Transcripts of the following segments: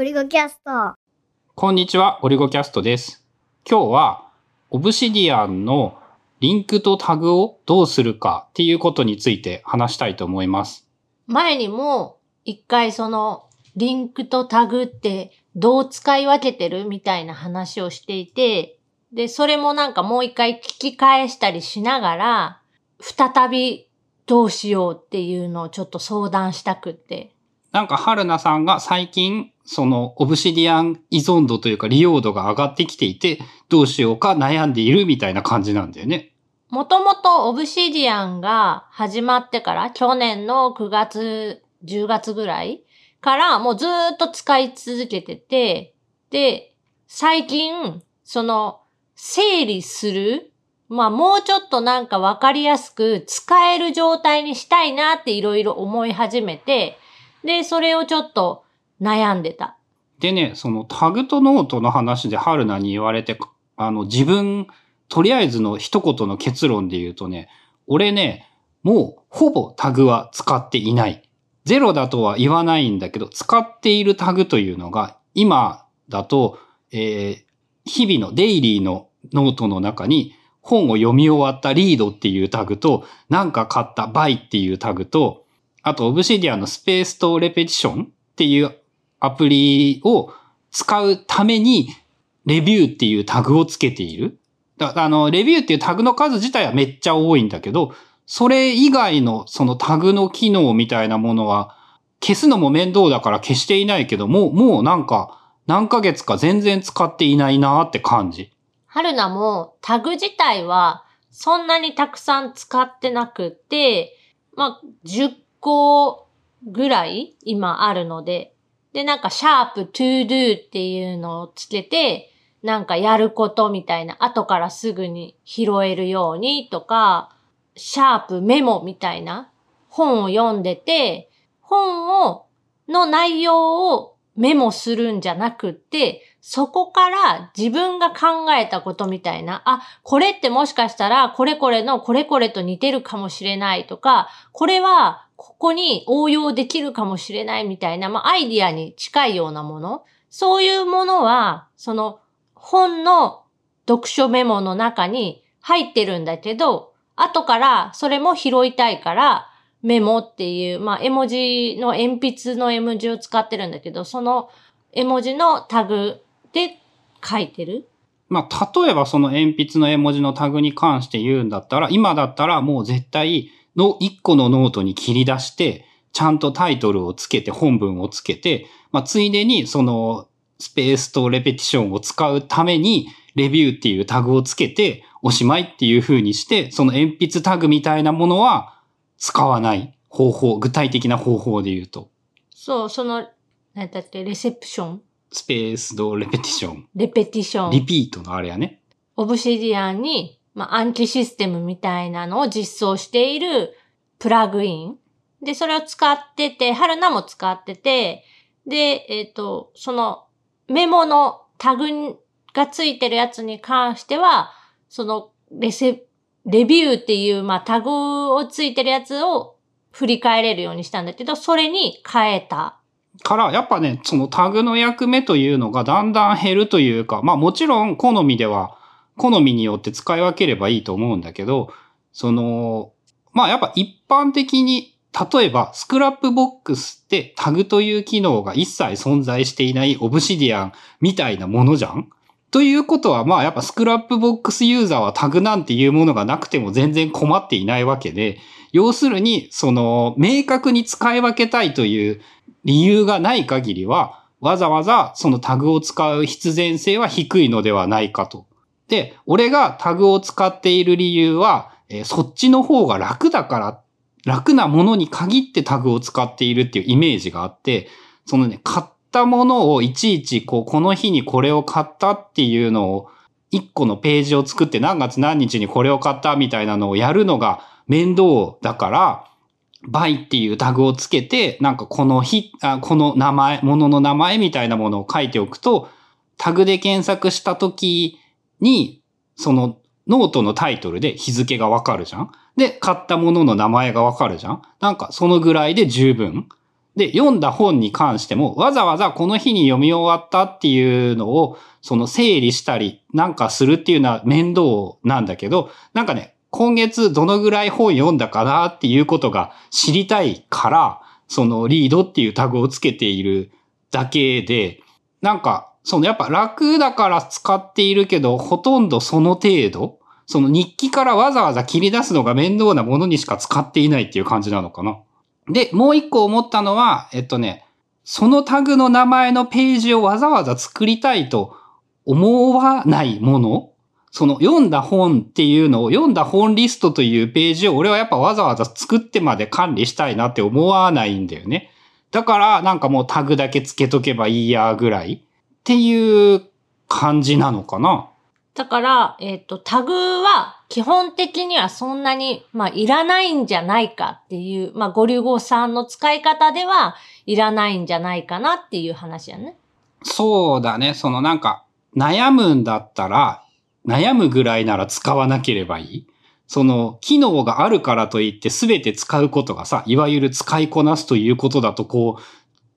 オリゴキャスト。こんにちは、オリゴキャストです。今日は、オブシディアンのリンクとタグをどうするかっていうことについて話したいと思います。前にも一回そのリンクとタグってどう使い分けてるみたいな話をしていて、で、それもなんかもう一回聞き返したりしながら、再びどうしようっていうのをちょっと相談したくって。なんか、春菜さんが最近、その、オブシディアン依存度というか利用度が上がってきていて、どうしようか悩んでいるみたいな感じなんだよね。もともとオブシディアンが始まってから、去年の9月、10月ぐらいからもうずっと使い続けてて、で、最近、その、整理するまあもうちょっとなんかわかりやすく使える状態にしたいなっていろいろ思い始めて、で、それをちょっと悩んでた。でね、そのタグとノートの話で春菜に言われて、あの、自分、とりあえずの一言の結論で言うとね、俺ね、もうほぼタグは使っていない。ゼロだとは言わないんだけど、使っているタグというのが、今だと、えー日々のデイリーのノートの中に、本を読み終わった read っていうタグと、なんか買った buy っていうタグと、あと、オブシディアのスペースとレペティションっていうアプリを使うために、レビューっていうタグをつけている。だあの、レビューっていうタグの数自体はめっちゃ多いんだけど、それ以外のそのタグの機能みたいなものは、消すのも面倒だから消していないけども、もうなんか、何ヶ月か全然使っていないなーって感じ。春菜もタグ自体はそんなにたくさん使ってなくて、まあ、10個ぐらい今あるので、で、なんかシャープ to do っていうのをつけて、なんかやることみたいな、後からすぐに拾えるようにとか、シャープメモみたいな本を読んでて、本を、の内容をメモするんじゃなくって、そこから自分が考えたことみたいな、あ、これってもしかしたらこれこれのこれこれと似てるかもしれないとか、これはここに応用できるかもしれないみたいな、まあアイディアに近いようなもの、そういうものは、その本の読書メモの中に入ってるんだけど、後からそれも拾いたいから、メモっていう、まあ、絵文字の鉛筆の絵文字を使ってるんだけど、その絵文字のタグで書いてる？まあ、例えばその鉛筆の絵文字のタグに関して言うんだったら、今だったらもう絶対の1個のノートに切り出して、ちゃんとタイトルをつけて、本文をつけて、まあ、ついでにそのスペースとレペティションを使うために、レビューっていうタグをつけて、おしまいっていう風にして、その鉛筆タグみたいなものは使わない方法、具体的な方法で言うと、そう、その、何だっけ、レセプション？スペースとレペティション、レペティション。リピートのあれやね。オブシディアンに、まあ、暗記システムみたいなのを実装しているプラグイン。で、それを使ってて、春菜も使ってて、で、えっ、と、そのメモのタグがついてるやつに関しては、そのレセ、レビューっていう、まあ、タグをついてるやつを振り返れるようにしたんだけど、それに変えた。から、やっぱね、そのタグの役目というのがだんだん減るというか、まあもちろん好みでは、好みによって使い分ければいいと思うんだけど、その、まあやっぱ一般的に、例えばスクラップボックスってタグという機能が一切存在していないオブシディアンみたいなものじゃんということは、まあやっぱスクラップボックスユーザーはタグなんていうものがなくても全然困っていないわけで、要するに、その、明確に使い分けたいという理由がない限りは、わざわざそのタグを使う必然性は低いのではないかと。で、俺がタグを使っている理由は、えーそっちの方が楽だから、楽なものに限ってタグを使っているっていうイメージがあって、そのね、買ったものをいちいち、こう、この日にこれを買ったっていうのを、一個のページを作って何月何日にこれを買ったみたいなのをやるのが面倒だから、バイっていうタグをつけて、なんかこの日、あこの名前、ものの名前みたいなものを書いておくと、タグで検索した時に、そのノートのタイトルで日付がわかるじゃんで、買ったものの名前がわかるじゃんなんかそのぐらいで十分。で、読んだ本に関しても、わざわざこの日に読み終わったっていうのを、その整理したりなんかするっていうのは面倒なんだけど、なんかね、今月どのぐらい本読んだかなっていうことが知りたいから、その read っていうタグをつけているだけで、なんか、そのやっぱ楽だから使っているけど、ほとんどその程度、その日記からわざわざ切り出すのが面倒なものにしか使っていないっていう感じなのかな。で、もう一個思ったのは、えっとね、そのタグの名前のページをわざわざ作りたいと思わないものその読んだ本っていうのを読んだ本リストというページを俺はやっぱわざわざ作ってまで管理したいなって思わないんだよね。だからなんかもうタグだけつけとけばいいやぐらいっていう感じなのかな。だから、えっ、ー、と、タグは基本的にはそんなに、まあ、いらないんじゃないかっていう、まあ、ゴリュゴさんの使い方ではいらないんじゃないかなっていう話やね。そうだね。そのなんか、悩むんだったら、悩むぐらいなら使わなければいい。その、機能があるからといって全て使うことがさ、いわゆる使いこなすということだと、こう、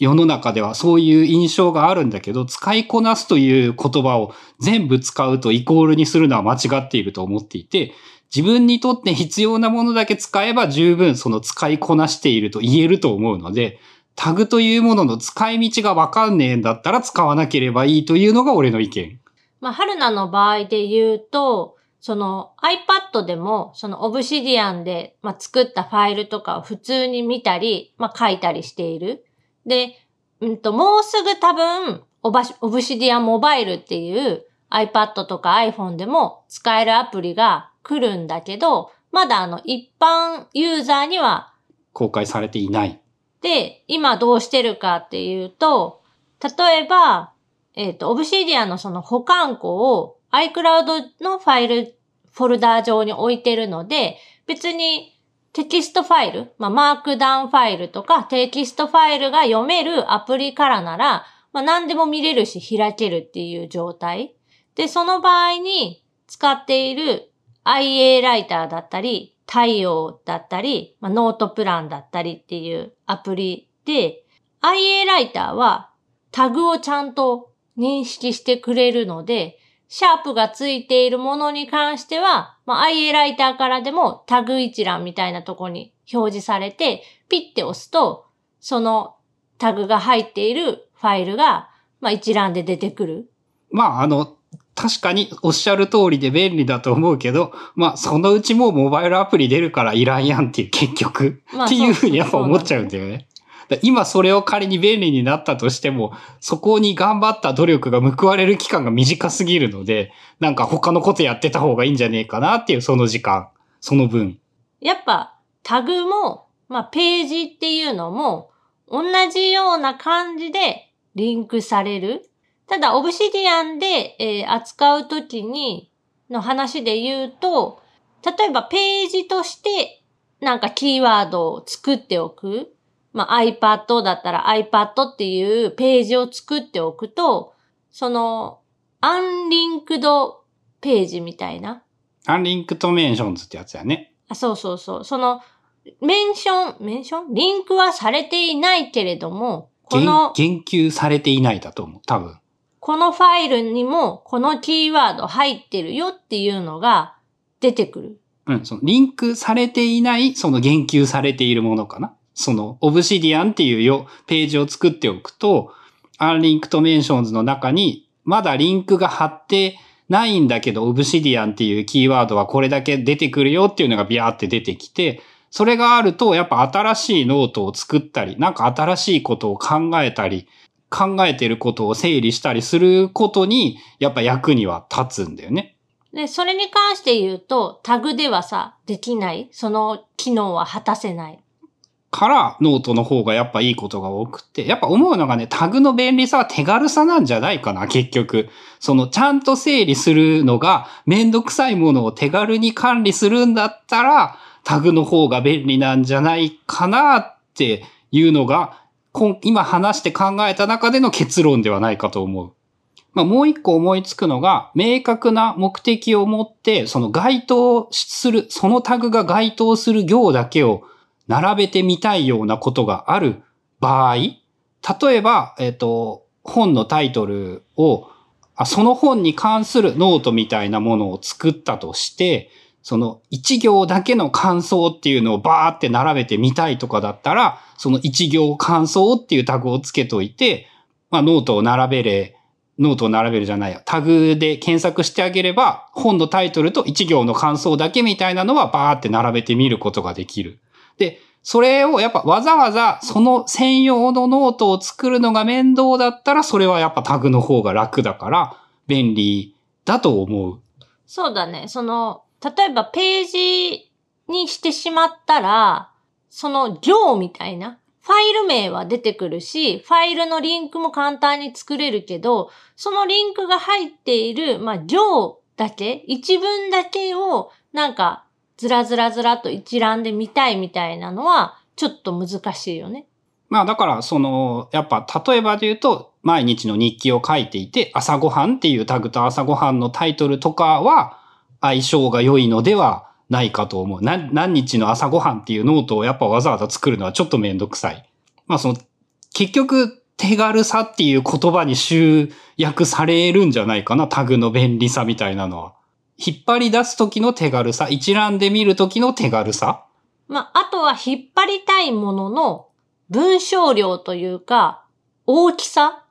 世の中ではそういう印象があるんだけど、使いこなすという言葉を全部使うとイコールにするのは間違っていると思っていて、自分にとって必要なものだけ使えば十分その使いこなしていると言えると思うので、タグというものの使い道がわかんねえんだったら使わなければいいというのが俺の意見。まあ、春菜の場合で言うと、その iPad でも、その Obsidian で、まあ、作ったファイルとかを普通に見たり、まあ、書いたりしている。で、うんと、もうすぐ多分、オバオブシディアンモバイルっていう iPad とか iPhone でも使えるアプリが来るんだけど、まだあの一般ユーザーには公開されていない。で、今どうしてるかっていうと、例えば、えっ、ー、と、オブシディアンのその保管庫を iCloud のファイル、フォルダー上に置いてるので、別にテキストファイル、まあ、マークダウンファイルとかテキストファイルが読めるアプリからなら、まあ、何でも見れるし開けるっていう状態。で、その場合に使っている IA ライターだったり、太陽だったり、まあ、ノートプランだったりっていうアプリで、IA ライターはタグをちゃんと認識してくれるので、シャープがついているものに関しては、まあ、IA ライターからでもタグ一覧みたいなとこに表示されて、ピッて押すと、そのタグが入っているファイルが、まあ、一覧で出てくる。まあ、あの、確かにおっしゃる通りで便利だと思うけど、まあ、そのうちもうモバイルアプリ出るからいらんやんっていう結局、まあ、っていうふうにやっぱ思っちゃうんだよね。今それを仮に便利になったとしても、そこに頑張った努力が報われる期間が短すぎるので、なんか他のことやってた方がいいんじゃねえかなっていうその時間、その分。やっぱタグも、まあページっていうのも、同じような感じでリンクされる。ただ、オブシディアンで、えー、扱うときに、の話で言うと、例えばページとしてなんかキーワードを作っておく。まあ、iPad だったら iPad っていうページを作っておくと、その、Unlinked Page みたいな。 Unlinked Mentions ってやつやね。あ、そうそうそう。その、メンション、メンションリンクはされていないけれども、この、言及されていないだと思う、多分。このファイルにも、このキーワード入ってるよっていうのが出てくる。うん、そのリンクされていない、その言及されているものかな。その、 Obsidian っていうよ、ページを作っておくと、Unlinked Mentions の中に、まだリンクが貼ってないんだけど、 Obsidian っていうキーワードはこれだけ出てくるよっていうのがビャーって出てきて、それがあると、やっぱ新しいノートを作ったり、なんか新しいことを考えたり、考えてることを整理したりすることに、やっぱ役には立つんだよね。で、それに関して言うと、タグではさ、できない。その機能は果たせない。からノートの方がやっぱいいことが多くて、やっぱ思うのがね、タグの便利さは手軽さなんじゃないかな、結局。その、ちゃんと整理するのがめんどくさいものを手軽に管理するんだったら、タグの方が便利なんじゃないかなっていうのが、今話して考えた中での結論ではないかと思う。まあ、もう一個思いつくのが、明確な目的を持って、その該当する、そのタグが該当する行だけを並べてみたいようなことがある場合、例えば、えっ、と、本のタイトルをあ、その本に関するノートみたいなものを作ったとして、その一行だけの感想っていうのをバーって並べてみたいとかだったら、その一行感想っていうタグをつけといて、まあノートを並べれ、ノートを並べるじゃないや、タグで検索してあげれば、本のタイトルと一行の感想だけみたいなのはバーって並べてみることができる。で、それをやっぱわざわざその専用のノートを作るのが面倒だったら、それはやっぱタグの方が楽だから、便利だと思う。そうだね。その、例えばページにしてしまったら、その行みたいな、ファイル名は出てくるし、ファイルのリンクも簡単に作れるけど、そのリンクが入っている、まあ、行だけ、一文だけを、なんか、ずらずらずらと一覧で見たいみたいなのは、ちょっと難しいよね。まあだから、その、やっぱ例えばで言うと、毎日の日記を書いていて、朝ごはんっていうタグと朝ごはんのタイトルとかは相性が良いのではないかと思う。何日の朝ごはんっていうノートをやっぱわざわざ作るのはちょっとめんどくさい。まあその、結局手軽さっていう言葉に集約されるんじゃないかな、タグの便利さみたいなのは。引っ張り出す時の手軽さ、一覧で見る時の手軽さ。まあ、あとは引っ張りたいものの文章量というか、大きさ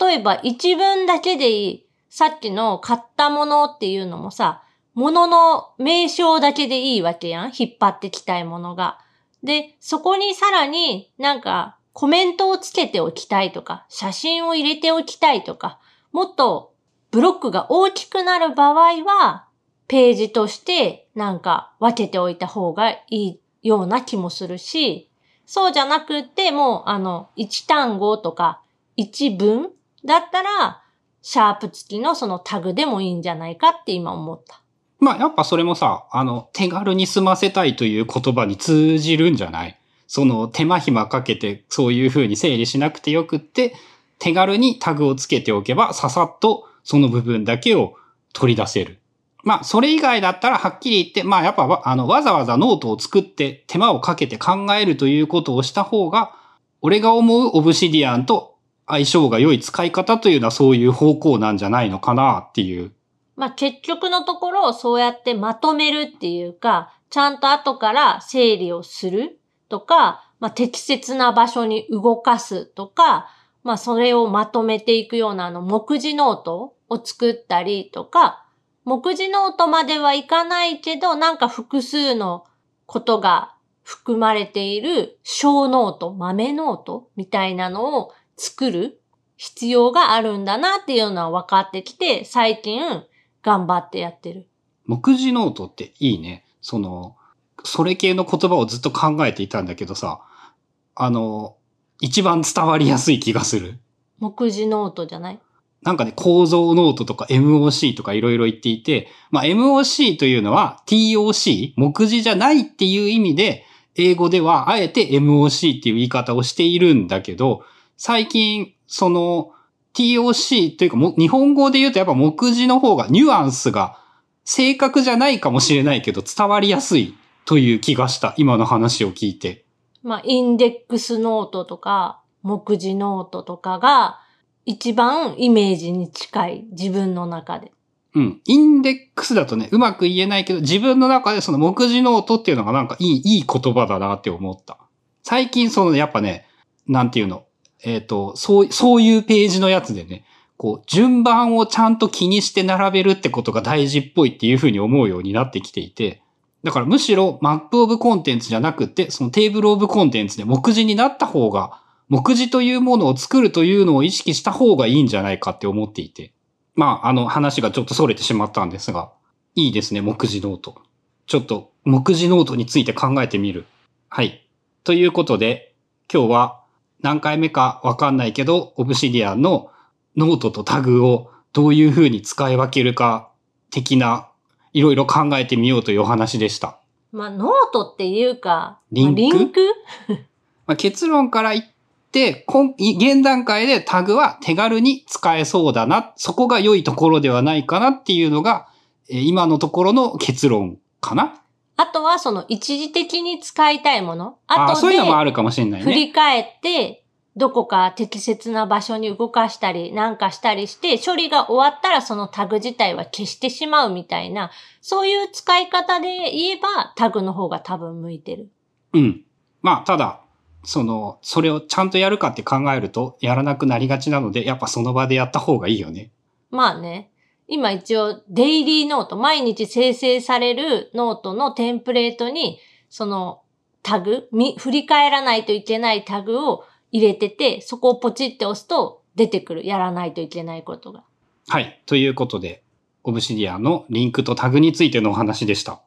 例えば一文だけでいい。さっきの買ったものっていうのもさ、ものの名称だけでいいわけやん。引っ張ってきたいものが。で、そこにさらになんかコメントをつけておきたいとか、写真を入れておきたいとか、もっとブロックが大きくなる場合は、ページとしてなんか分けておいた方がいいような気もするし、そうじゃなくってもうあの、1単語とか1文だったら、シャープ付きのそのタグでもいいんじゃないかって今思った。まあやっぱそれもさ、あの、手軽に済ませたいという言葉に通じるんじゃない？その手間暇かけてそういう風に整理しなくてよくって、手軽にタグをつけておけばささっとその部分だけを取り出せる。まあそれ以外だったらはっきり言って、まあやっぱわあのわざわざノートを作って手間をかけて考えるということをした方が、俺が思う Obsidian と相性が良い使い方というのはそういう方向なんじゃないのかなっていう。まあ結局のところそうやってまとめるっていうか、ちゃんと後から整理をするとか、まあ適切な場所に動かすとか、まあそれをまとめていくようなあの目次ノートを作ったりとか、目次ノートまではいかないけど、なんか複数のことが含まれている小ノート、豆ノートみたいなのを作る必要があるんだなっていうのは分かってきて、最近頑張ってやってる。目次ノートっていいね。その、それ系の言葉をずっと考えていたんだけどさ、あの、一番伝わりやすい気がする。目次ノートじゃない？なんかね、構造ノートとか MOC とかいろいろ言っていて、まあ MOC というのは TOC、目次じゃないっていう意味で、英語ではあえて MOC っていう言い方をしているんだけど、最近、その TOC というかも、日本語で言うとやっぱ目次の方がニュアンスが正確じゃないかもしれないけど伝わりやすいという気がした。今の話を聞いて。まあ、インデックスノートとか、目次ノートとかが、一番イメージに近い。自分の中で。うん。インデックスだとね、うまく言えないけど、自分の中でその目次ノートっていうのがなんかいい、いい言葉だなって思った。最近その、やっぱね、なんていうの、えっ、と、そう、そういうページのやつでね、こう、順番をちゃんと気にして並べるってことが大事っぽいっていうふうに思うようになってきていて、だからむしろ Map of Contents じゃなくて、その Table of Contents で目次になった方が、目次というものを作るというのを意識した方がいいんじゃないかって思っていて。まあ、あの話がちょっと逸れてしまったんですが、いいですね、目次ノート。ちょっと、目次ノートについて考えてみる。はい。ということで、今日は何回目かわかんないけど、 Obsidian のノートとタグをどういう風に使い分けるか的な、いろいろ考えてみようというお話でした。まあ、ノートっていうか、リンク？まあリンク？まあ、結論から言って、今現段階でタグは手軽に使えそうだな、そこが良いところではないかなっていうのが、えー今のところの結論かな。あとはその一時的に使いたいもの。あとでそういうのもあるかもしれないね。振り返ってどこか適切な場所に動かしたりなんかしたりして、処理が終わったらそのタグ自体は消してしまうみたいな、そういう使い方で言えばタグの方が多分向いてる。うん。まあ、ただ、その、それをちゃんとやるかって考えると、やらなくなりがちなので、やっぱその場でやった方がいいよね。まあね。今一応、デイリーノート、毎日生成されるノートのテンプレートに、そのタグ、み、振り返らないといけないタグを入れてて、そこをポチって押すと出てくる。やらないといけないことが。はい。ということで、 Obsidian のリンクとタグについてのお話でした。